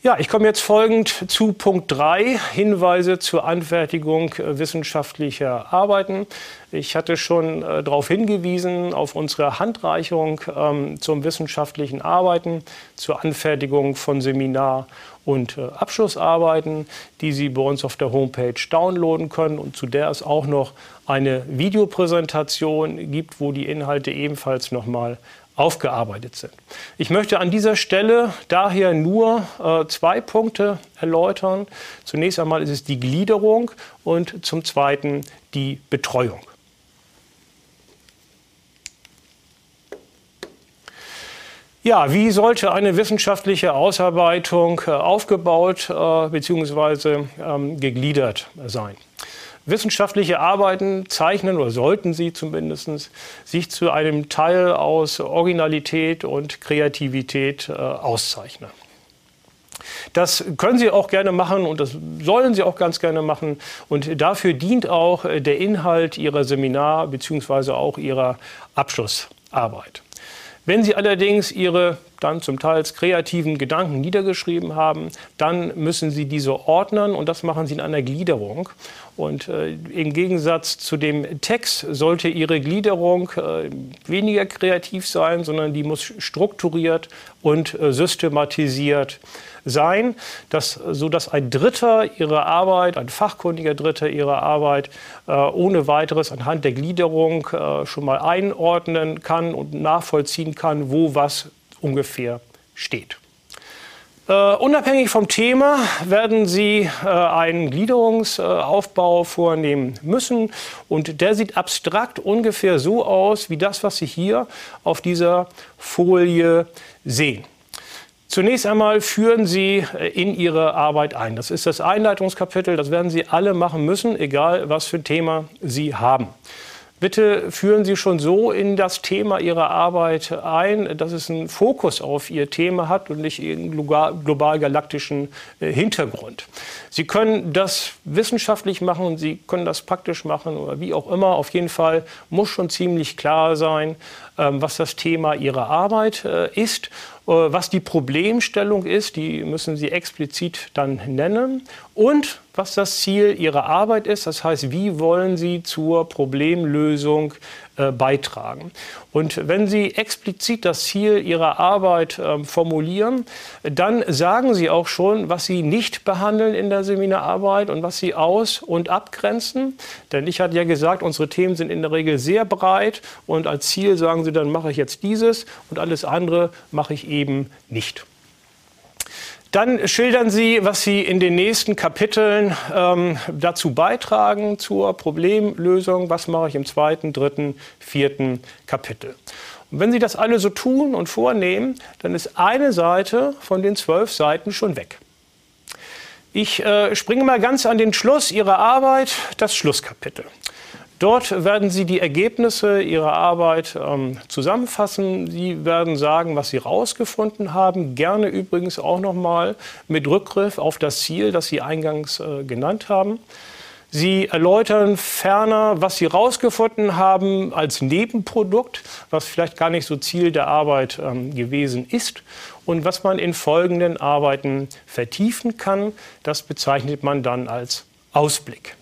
Ja, ich komme jetzt folgend zu Punkt 3, Hinweise zur Anfertigung äh, wissenschaftlicher Arbeiten. Ich hatte schon äh, darauf hingewiesen, auf unsere Handreichung ähm, zum wissenschaftlichen Arbeiten, zur Anfertigung von Seminar- und äh, Abschlussarbeiten, die Sie bei uns auf der Homepage downloaden können und zu der es auch noch eine Videopräsentation gibt, wo die Inhalte ebenfalls nochmal aufgearbeitet sind. Ich möchte an dieser Stelle daher nur äh, zwei Punkte erläutern. Zunächst einmal ist es die Gliederung und zum Zweiten die Betreuung. Ja, wie sollte eine wissenschaftliche Ausarbeitung äh, aufgebaut äh, bzw. Ähm, gegliedert sein? Wissenschaftliche Arbeiten zeichnen oder sollten sie zumindest sich zu einem Teil aus Originalität und Kreativität äh, auszeichnen. Das können Sie auch gerne machen und das sollen Sie auch ganz gerne machen. Und dafür dient auch äh, der Inhalt Ihrer Seminar- bzw. auch Ihrer Abschlussarbeit. Wenn Sie allerdings Ihre dann zum Teil kreativen Gedanken niedergeschrieben haben, dann müssen Sie diese ordnen und das machen Sie in einer Gliederung. Und äh, im Gegensatz zu dem Text sollte Ihre Gliederung äh, weniger kreativ sein, sondern die muss strukturiert und äh, systematisiert sein, dass, sodass ein Dritter ihrer Arbeit, ein fachkundiger Dritter ihrer Arbeit äh, ohne weiteres anhand der Gliederung äh, schon mal einordnen kann und nachvollziehen kann, wo was ungefähr steht. Uh, unabhängig vom Thema werden Sie uh, einen Gliederungsaufbau vornehmen müssen. Und der sieht abstrakt ungefähr so aus wie das, was Sie hier auf dieser Folie sehen. Zunächst einmal führen Sie äh, in Ihre Arbeit ein. Das ist das Einleitungskapitel. Das werden Sie alle machen müssen, egal was für ein Thema Sie haben. Bitte führen Sie schon so in das Thema Ihrer Arbeit ein, dass es einen Fokus auf Ihr Thema hat und nicht einen global-galaktischen äh, Hintergrund. Sie können das wissenschaftlich machen, Sie können das praktisch machen oder wie auch immer. Auf jeden Fall muss schon ziemlich klar sein, ähm, was das Thema Ihrer Arbeit äh, ist was die Problemstellung ist, die müssen Sie explizit dann nennen. Und was das Ziel Ihrer Arbeit ist, das heißt, wie wollen Sie zur Problemlösung äh, beitragen. Und wenn Sie explizit das Ziel Ihrer Arbeit äh, formulieren, dann sagen Sie auch schon, was Sie nicht behandeln in der Seminararbeit und was Sie aus- und abgrenzen. Denn ich hatte ja gesagt, unsere Themen sind in der Regel sehr breit und als Ziel sagen Sie, dann mache ich jetzt dieses und alles andere mache ich eben nicht. Dann schildern Sie, was Sie in den nächsten Kapiteln ähm, dazu beitragen zur Problemlösung. Was mache ich im zweiten, dritten, vierten Kapitel? Und wenn Sie das alle so tun und vornehmen, dann ist eine Seite von den zwölf Seiten schon weg. Ich äh, springe mal ganz an den Schluss Ihrer Arbeit, das Schlusskapitel. Dort werden Sie die Ergebnisse Ihrer Arbeit ähm, zusammenfassen. Sie werden sagen, was Sie herausgefunden haben. Gerne übrigens auch nochmal mit Rückgriff auf das Ziel, das Sie eingangs äh, genannt haben. Sie erläutern ferner, was Sie herausgefunden haben als Nebenprodukt, was vielleicht gar nicht so Ziel der Arbeit ähm, gewesen ist und was man in folgenden Arbeiten vertiefen kann. Das bezeichnet man dann als Ausblick.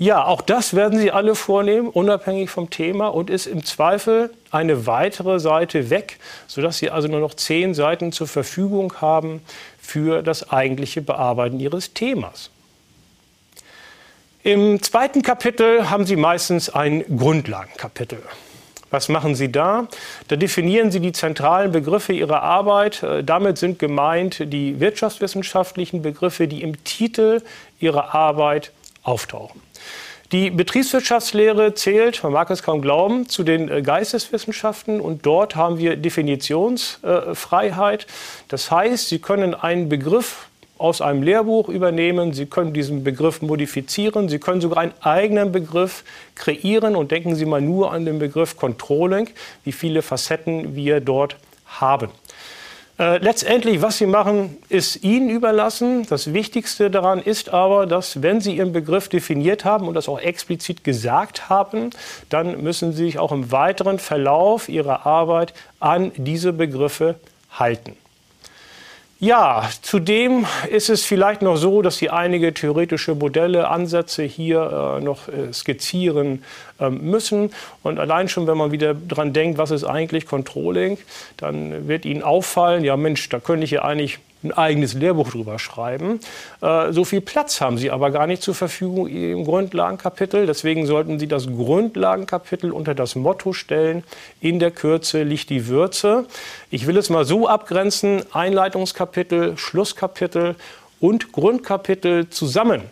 Ja, auch das werden Sie alle vornehmen, unabhängig vom Thema und ist im Zweifel eine weitere Seite weg, sodass Sie also nur noch zehn Seiten zur Verfügung haben für das eigentliche Bearbeiten Ihres Themas. Im zweiten Kapitel haben Sie meistens ein Grundlagenkapitel. Was machen Sie da? Da definieren Sie die zentralen Begriffe Ihrer Arbeit. Äh, damit sind gemeint die wirtschaftswissenschaftlichen Begriffe, die im Titel Ihrer Arbeit auftauchen. Die Betriebswirtschaftslehre zählt, man mag es kaum glauben, zu den äh, Geisteswissenschaften und dort haben wir Definitionsfreiheit. Das heißt, Sie können einen Begriff aus einem Lehrbuch übernehmen, Sie können diesen Begriff modifizieren, Sie können sogar einen eigenen Begriff kreieren und denken Sie mal nur an den Begriff Controlling, wie viele Facetten wir dort haben. Äh, letztendlich, was Sie machen, ist Ihnen überlassen. Das Wichtigste daran ist aber, dass wenn Sie Ihren Begriff definiert haben und das auch explizit gesagt haben, dann müssen Sie sich auch im weiteren Verlauf Ihrer Arbeit an diese Begriffe halten. Ja, zudem ist es vielleicht noch so, dass Sie einige theoretische Modelle, Ansätze hier äh, noch äh, skizzieren äh, müssen. Und allein schon, wenn man wieder dran denkt, was ist eigentlich Controlling, dann wird Ihnen auffallen, ja Mensch, da könnte ich ja eigentlich ein eigenes Lehrbuch drüber schreiben. Äh, so viel Platz haben Sie aber gar nicht zur Verfügung im Grundlagenkapitel. Deswegen sollten Sie das Grundlagenkapitel unter das Motto stellen, in der Kürze liegt die Würze. Ich will es mal so abgrenzen, Einleitungskapitel, Schlusskapitel und Grundkapitel zusammen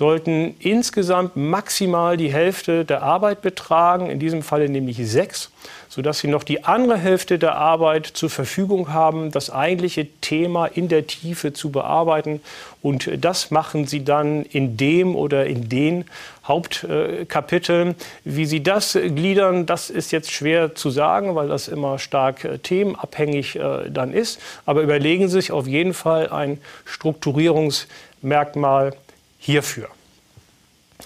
sollten insgesamt maximal die Hälfte der Arbeit betragen, in diesem Falle nämlich sechs sodass sie noch die andere Hälfte der Arbeit zur Verfügung haben, das eigentliche Thema in der Tiefe zu bearbeiten. Und das machen sie dann in dem oder in den Hauptkapiteln. Wie sie das gliedern, das ist jetzt schwer zu sagen, weil das immer stark äh, themenabhängig äh, dann ist. Aber überlegen Sie sich auf jeden Fall ein Strukturierungsmerkmal hierfür.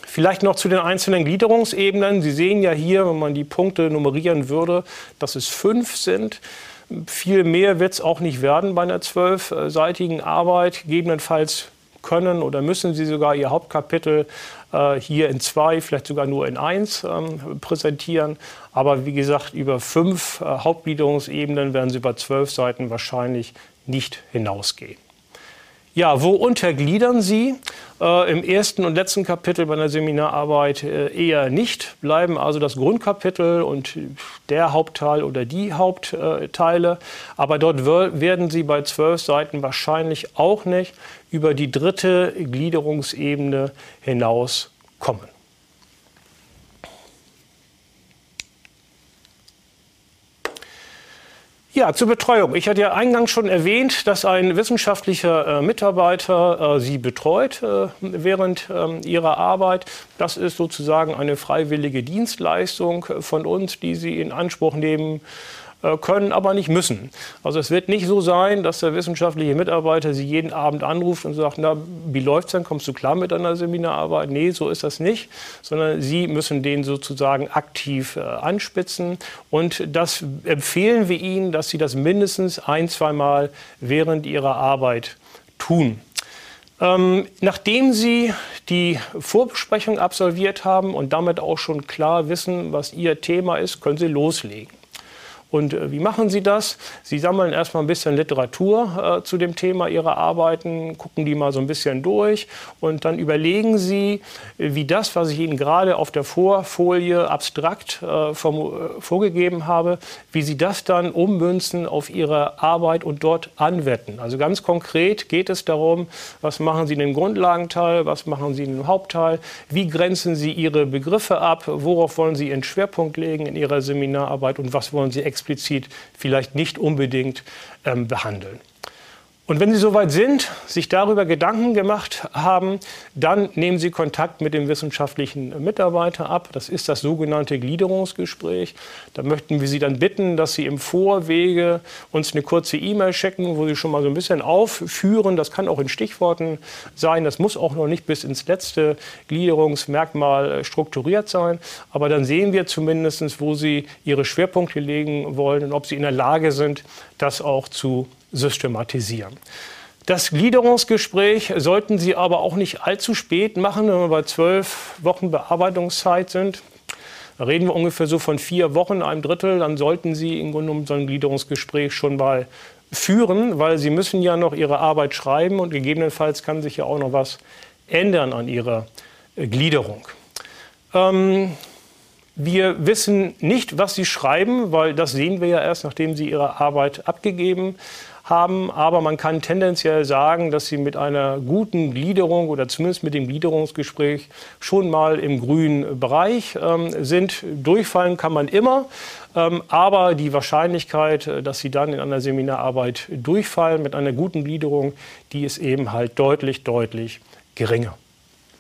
Vielleicht noch zu den einzelnen Gliederungsebenen. Sie sehen ja hier, wenn man die Punkte nummerieren würde, dass es fünf sind. Viel mehr wird es auch nicht werden bei einer zwölfseitigen Arbeit. Gegebenenfalls können oder müssen Sie sogar Ihr Hauptkapitel äh, hier in zwei, vielleicht sogar nur in eins ähm, präsentieren. Aber wie gesagt, über fünf äh, Hauptgliederungsebenen werden Sie bei zwölf Seiten wahrscheinlich nicht hinausgehen. Ja, wo untergliedern Sie? Äh, Im ersten und letzten Kapitel bei der Seminararbeit äh, eher nicht, bleiben also das Grundkapitel und der Hauptteil oder die Hauptteile. Aber dort werden Sie bei zwölf Seiten wahrscheinlich auch nicht über die dritte Gliederungsebene hinaus Ja, zur Betreuung. Ich hatte ja eingangs schon erwähnt, dass ein wissenschaftlicher äh, Mitarbeiter äh, Sie betreut äh, während ähm, Ihrer Arbeit. Das ist sozusagen eine freiwillige Dienstleistung von uns, die Sie in Anspruch nehmen äh, können, aber nicht müssen. Also es wird nicht so sein, dass der wissenschaftliche Mitarbeiter Sie jeden Abend anruft und sagt, na, wie läuft's denn? Kommst du klar mit einer Seminararbeit? Nee, so ist das nicht, sondern Sie müssen den sozusagen aktiv äh, anspitzen. Und das empfehlen wir Ihnen, dass Sie das mindestens ein, zweimal während Ihrer Arbeit tun. Ähm, nachdem Sie die Vorbesprechung absolviert haben und damit auch schon klar wissen, was Ihr Thema ist, können Sie loslegen. Und äh, wie machen Sie das? Sie sammeln erstmal ein bisschen Literatur äh, zu dem Thema Ihrer Arbeiten, gucken die mal so ein bisschen durch und dann überlegen Sie, wie das, was ich Ihnen gerade auf der Vorfolie abstrakt äh, vom, äh, vorgegeben habe, wie Sie das dann ummünzen auf Ihre Arbeit und dort anwenden. Also ganz konkret geht es darum, was machen Sie in dem Grundlagenteil, was machen Sie in dem Hauptteil, wie grenzen Sie Ihre Begriffe ab, worauf wollen Sie Ihren Schwerpunkt legen in Ihrer Seminararbeit und was wollen Sie explizit explizit vielleicht nicht unbedingt ähm, behandeln. Und wenn Sie soweit sind, sich darüber Gedanken gemacht haben, dann nehmen Sie Kontakt mit dem wissenschaftlichen Mitarbeiter ab. Das ist das sogenannte Gliederungsgespräch. Da möchten wir Sie dann bitten, dass Sie im Vorwege uns eine kurze E-Mail schicken, wo Sie schon mal so ein bisschen aufführen. Das kann auch in Stichworten sein. Das muss auch noch nicht bis ins letzte Gliederungsmerkmal strukturiert sein. Aber dann sehen wir zumindest, wo Sie Ihre Schwerpunkte legen wollen und ob Sie in der Lage sind, das auch zu systematisieren. Das Gliederungsgespräch sollten Sie aber auch nicht allzu spät machen, wenn wir bei zwölf Wochen Bearbeitungszeit sind. Da reden wir ungefähr so von vier Wochen, einem Drittel. Dann sollten Sie im Grunde genommen so ein Gliederungsgespräch schon mal führen, weil Sie müssen ja noch Ihre Arbeit schreiben und gegebenenfalls kann sich ja auch noch was ändern an Ihrer Gliederung. Ähm, wir wissen nicht, was Sie schreiben, weil das sehen wir ja erst, nachdem Sie Ihre Arbeit abgegeben haben. Aber man kann tendenziell sagen, dass Sie mit einer guten Gliederung oder zumindest mit dem Gliederungsgespräch schon mal im grünen Bereich ähm, sind. Durchfallen kann man immer. Ähm, aber die Wahrscheinlichkeit, äh, dass Sie dann in einer Seminararbeit durchfallen mit einer guten Gliederung, die ist eben halt deutlich, deutlich geringer.